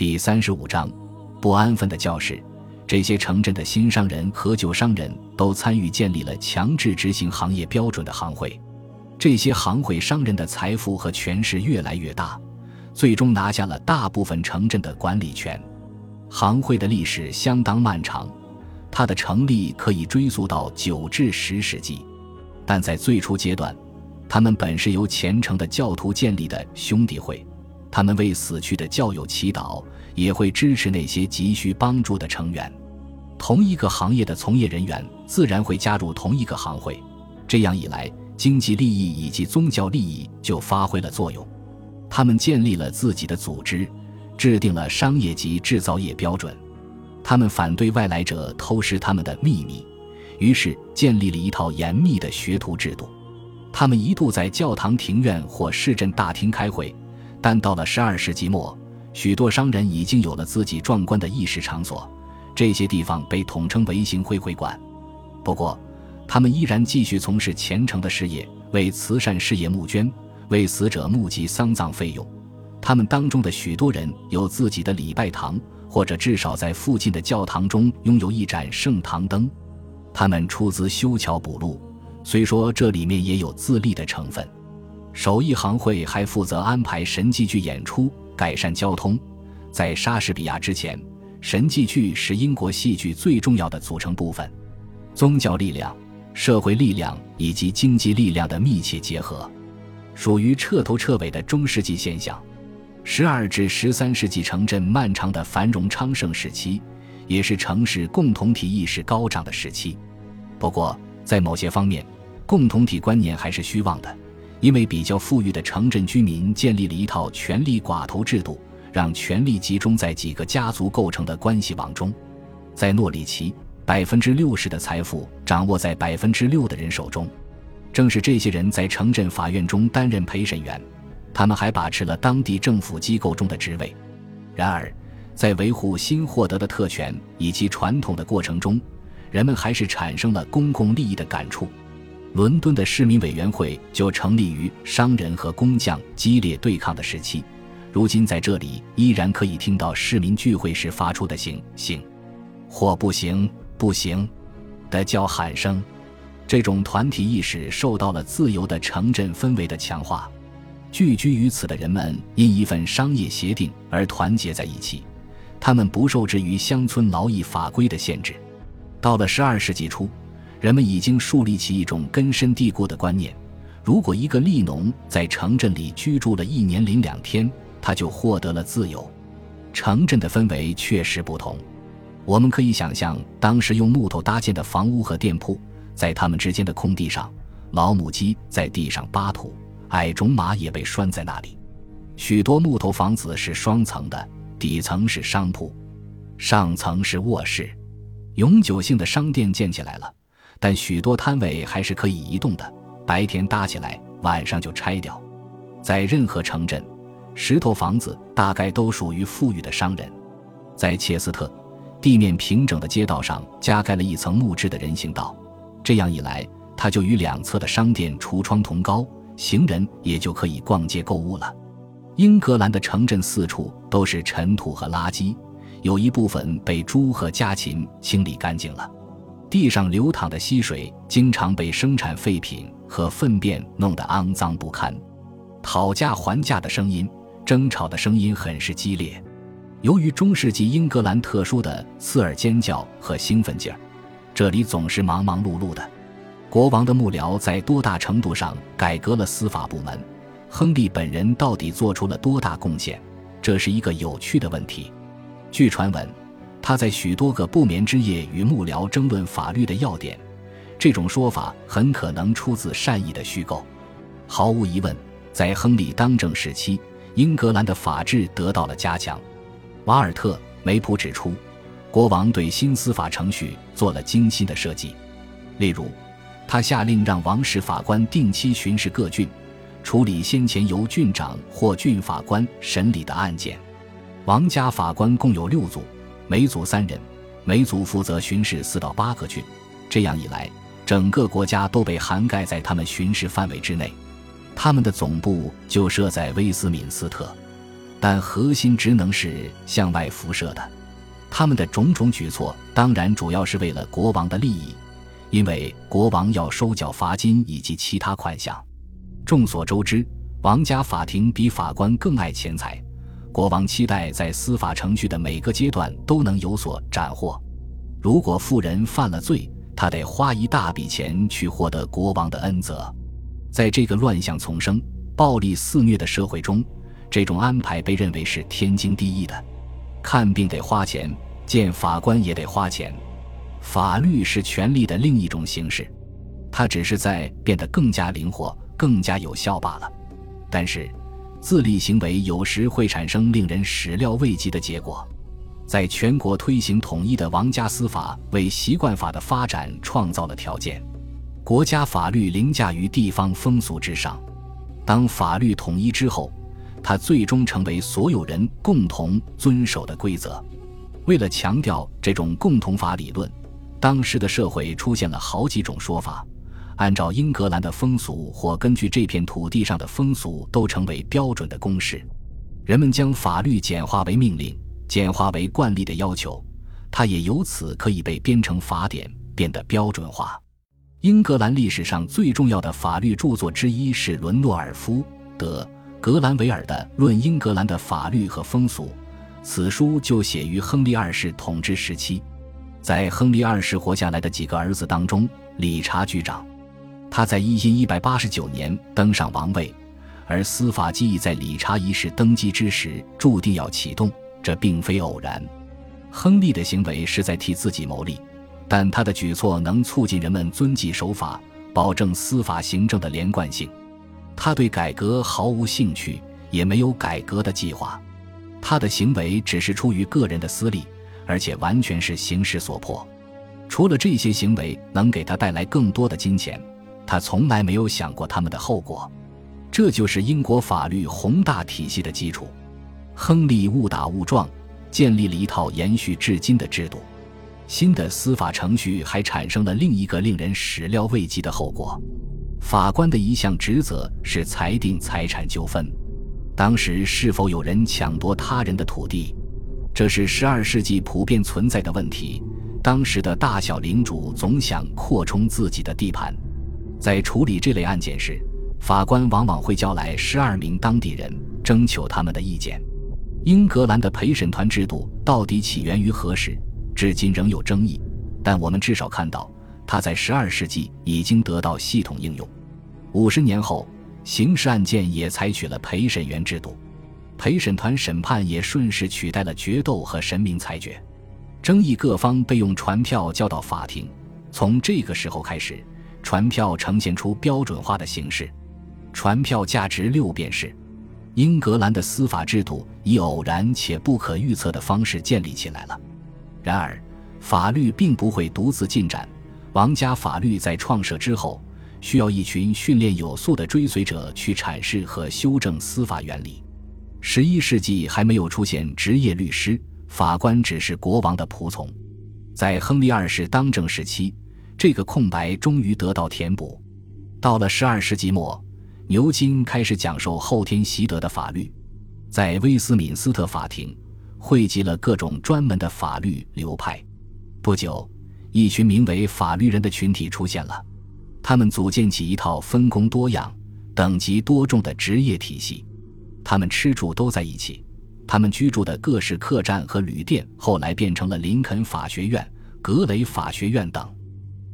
第三十五章，不安分的教士。这些城镇的新商人和旧商人都参与建立了强制执行行业标准的行会。这些行会商人的财富和权势越来越大，最终拿下了大部分城镇的管理权。行会的历史相当漫长，它的成立可以追溯到九至十世纪。但在最初阶段，他们本是由虔诚的教徒建立的兄弟会，他们为死去的教友祈祷，也会支持那些急需帮助的成员。同一个行业的从业人员自然会加入同一个行会，这样一来，经济利益以及宗教利益就发挥了作用。他们建立了自己的组织，制定了商业及制造业标准。他们反对外来者偷师他们的秘密，于是建立了一套严密的学徒制度。他们一度在教堂庭院或市镇大厅开会，但到了十二世纪末，许多商人已经有了自己壮观的议事场所。这些地方被统称为行会会馆，不过，他们依然继续从事虔诚的事业，为慈善事业募捐，为死者募集丧葬费用。他们当中的许多人有自己的礼拜堂，或者至少在附近的教堂中拥有一盏圣堂灯。他们出资修桥补路，虽说这里面也有自利的成分。手艺行会还负责安排神迹剧演出，改善交通。在莎士比亚之前。神迹剧是英国戏剧最重要的组成部分，宗教力量、社会力量以及经济力量的密切结合，属于彻头彻尾的中世纪现象。十二至十三世纪城镇漫长的繁荣昌盛时期，也是城市共同体意识高涨的时期。不过，在某些方面，共同体观念还是虚妄的，因为比较富裕的城镇居民建立了一套权力寡头制度。让权力集中在几个家族构成的关系网中，在诺里奇，百分之六十的财富掌握在百分之六的人手中。正是这些人在城镇法院中担任陪审员，他们还把持了当地政府机构中的职位。然而，在维护新获得的特权以及传统的过程中，人们还是产生了公共利益的感触。伦敦的市民委员会就成立于商人和工匠激烈对抗的时期。如今在这里依然可以听到市民聚会时发出的“行行”或“不行不行”的叫喊声。这种团体意识受到了自由的城镇氛围的强化。聚居于此的人们因一份商业协定而团结在一起，他们不受制于乡村劳役法规的限制。到了十二世纪初，人们已经树立起一种根深蒂固的观念：如果一个利农在城镇里居住了一年零两天，他就获得了自由。城镇的氛围确实不同。我们可以想象，当时用木头搭建的房屋和店铺，在他们之间的空地上，老母鸡在地上扒土，矮种马也被拴在那里。许多木头房子是双层的，底层是商铺，上层是卧室。永久性的商店建起来了，但许多摊位还是可以移动的。白天搭起来，晚上就拆掉。在任何城镇。石头房子大概都属于富裕的商人，在切斯特，地面平整的街道上加盖了一层木质的人行道，这样一来，它就与两侧的商店橱窗同高，行人也就可以逛街购物了。英格兰的城镇四处都是尘土和垃圾，有一部分被猪和家禽清理干净了，地上流淌的溪水经常被生产废品和粪便弄得肮脏不堪，讨价还价的声音。争吵的声音很是激烈，由于中世纪英格兰特殊的刺耳尖叫和兴奋劲儿，这里总是忙忙碌碌的。国王的幕僚在多大程度上改革了司法部门？亨利本人到底做出了多大贡献？这是一个有趣的问题。据传闻，他在许多个不眠之夜与幕僚争论法律的要点。这种说法很可能出自善意的虚构。毫无疑问，在亨利当政时期。英格兰的法治得到了加强。瓦尔特·梅普指出，国王对新司法程序做了精心的设计。例如，他下令让王室法官定期巡视各郡，处理先前由郡长或郡法官审理的案件。王家法官共有六组，每组三人，每组负责巡视四到八个郡。这样一来，整个国家都被涵盖在他们巡视范围之内。他们的总部就设在威斯敏斯特。但核心职能是向外辐射的。他们的种种举措当然主要是为了国王的利益，因为国王要收缴罚金以及其他款项。众所周知，王家法庭比法官更爱钱财，国王期待在司法程序的每个阶段都能有所斩获。如果富人犯了罪，他得花一大笔钱去获得国王的恩泽。在这个乱象丛生、暴力肆虐的社会中，这种安排被认为是天经地义的。看病得花钱，见法官也得花钱。法律是权力的另一种形式，它只是在变得更加灵活、更加有效罢了。但是，自立行为有时会产生令人始料未及的结果。在全国推行统一的王家司法，为习惯法的发展创造了条件。国家法律凌驾于地方风俗之上。当法律统一之后。它最终成为所有人共同遵守的规则。为了强调这种共同法理论，当时的社会出现了好几种说法。按照英格兰的风俗，或根据这片土地上的风俗，都成为标准的公式。人们将法律简化为命令，简化为惯例的要求，它也由此可以被编成法典，变得标准化。英格兰历史上最重要的法律著作之一是伦诺尔夫德。格兰维尔的《论英格兰的法律和风俗》，此书就写于亨利二世统治时期。在亨利二世活下来的几个儿子当中，理查居长。他在一一百八十九年登上王位，而司法记忆在理查一世登基之时注定要启动，这并非偶然。亨利的行为是在替自己谋利，但他的举措能促进人们遵纪守法，保证司法行政的连贯性。他对改革毫无兴趣，也没有改革的计划。他的行为只是出于个人的私利，而且完全是形势所迫。除了这些行为能给他带来更多的金钱，他从来没有想过他们的后果。这就是英国法律宏大体系的基础。亨利误打误撞建立了一套延续至今的制度。新的司法程序还产生了另一个令人始料未及的后果。法官的一项职责是裁定财产纠纷。当时是否有人抢夺他人的土地，这是十二世纪普遍存在的问题。当时的大小领主总想扩充自己的地盘。在处理这类案件时，法官往往会叫来十二名当地人，征求他们的意见。英格兰的陪审团制度到底起源于何时，至今仍有争议。但我们至少看到。他在十二世纪已经得到系统应用，五十年后，刑事案件也采取了陪审员制度，陪审团审判也顺势取代了决斗和神明裁决，争议各方被用传票交到法庭。从这个时候开始，传票呈现出标准化的形式，传票价值六便士。英格兰的司法制度以偶然且不可预测的方式建立起来了。然而，法律并不会独自进展。王家法律在创设之后，需要一群训练有素的追随者去阐释和修正司法原理。十一世纪还没有出现职业律师，法官只是国王的仆从。在亨利二世当政时期，这个空白终于得到填补。到了十二世纪末，牛津开始讲授后天习得的法律，在威斯敏斯特法庭汇集了各种专门的法律流派。不久。一群名为法律人的群体出现了，他们组建起一套分工多样、等级多重的职业体系。他们吃住都在一起，他们居住的各式客栈和旅店后来变成了林肯法学院、格雷法学院等。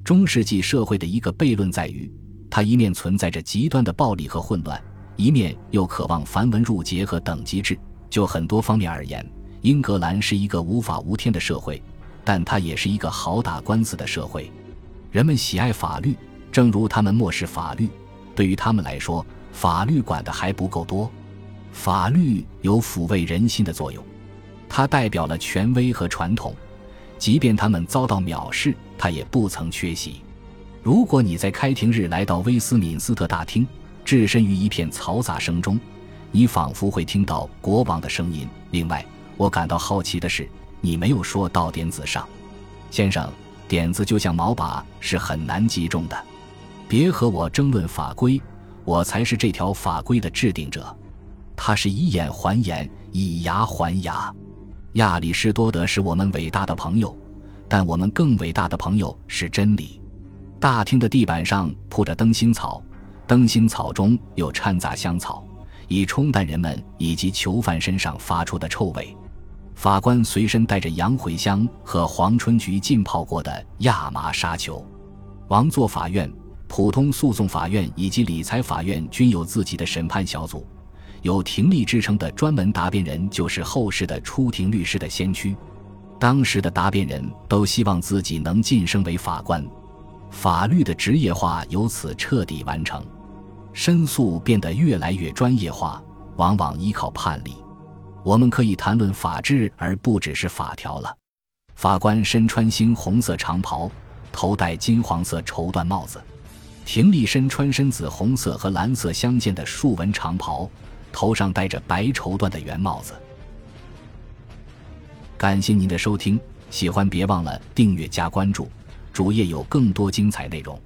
中世纪社会的一个悖论在于，它一面存在着极端的暴力和混乱，一面又渴望繁文缛节和等级制。就很多方面而言，英格兰是一个无法无天的社会。但它也是一个好打官司的社会，人们喜爱法律，正如他们漠视法律。对于他们来说，法律管的还不够多。法律有抚慰人心的作用，它代表了权威和传统，即便他们遭到藐视，他也不曾缺席。如果你在开庭日来到威斯敏斯特大厅，置身于一片嘈杂声中，你仿佛会听到国王的声音。另外，我感到好奇的是。你没有说到点子上，先生，点子就像毛把，是很难击中的。别和我争论法规，我才是这条法规的制定者。他是以眼还眼，以牙还牙。亚里士多德是我们伟大的朋友，但我们更伟大的朋友是真理。大厅的地板上铺着灯芯草，灯芯草中有掺杂香草，以冲淡人们以及囚犯身上发出的臭味。法官随身带着洋茴香和黄春菊浸泡过的亚麻沙球。王座法院、普通诉讼法院以及理财法院均有自己的审判小组。有庭力之称的专门答辩人，就是后世的出庭律师的先驱。当时的答辩人都希望自己能晋升为法官，法律的职业化由此彻底完成。申诉变得越来越专业化，往往依靠判例。我们可以谈论法治，而不只是法条了。法官身穿猩红色长袍，头戴金黄色绸缎帽子；庭力身穿深紫红色和蓝色相间的竖纹长袍。头上戴着白绸缎的圆帽子。感谢您的收听，喜欢别忘了订阅加关注，主页有更多精彩内容。